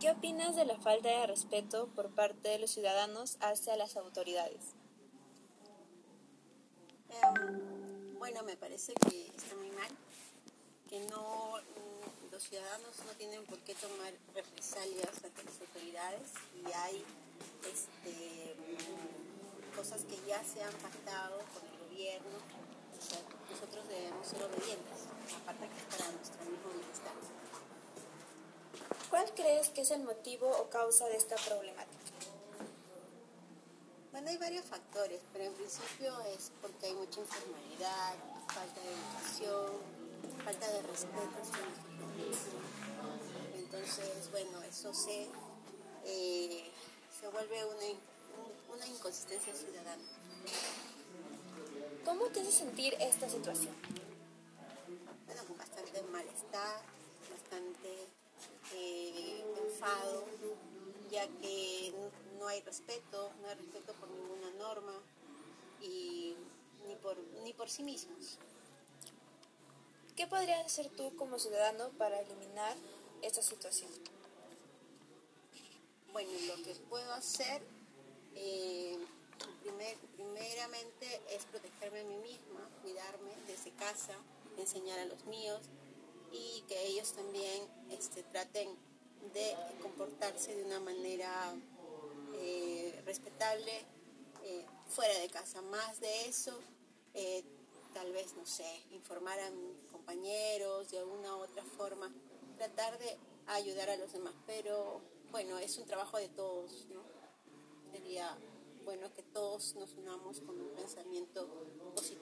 ¿Qué opinas de la falta de respeto por parte de los ciudadanos hacia las autoridades? Em, bueno, me parece que está muy mal, que no mm, los ciudadanos no tienen por qué tomar represalias ante las autoridades y hay este, cosas que ya se han pactado con el gobierno. Crees que es el motivo o causa de esta problemática? Bueno, hay varios factores, pero en principio es porque hay mucha informalidad, falta de educación, falta de respeto Entonces, bueno, eso se, eh, se vuelve una, una inconsistencia ciudadana. ¿Cómo te hace sentir esta situación? Bueno, con bastante malestar, bastante ya que no hay respeto, no hay respeto por ninguna norma y ni por, ni por sí mismos. ¿Qué podrías hacer tú como ciudadano para eliminar esta situación? Bueno, lo que puedo hacer eh, primeramente es protegerme a mí misma, cuidarme desde casa, enseñar a los míos y que ellos también este, traten de comportarse de una manera eh, respetable eh, fuera de casa. Más de eso, eh, tal vez, no sé, informar a compañeros de alguna u otra forma, tratar de ayudar a los demás. Pero bueno, es un trabajo de todos, ¿no? Sería bueno que todos nos unamos con un pensamiento positivo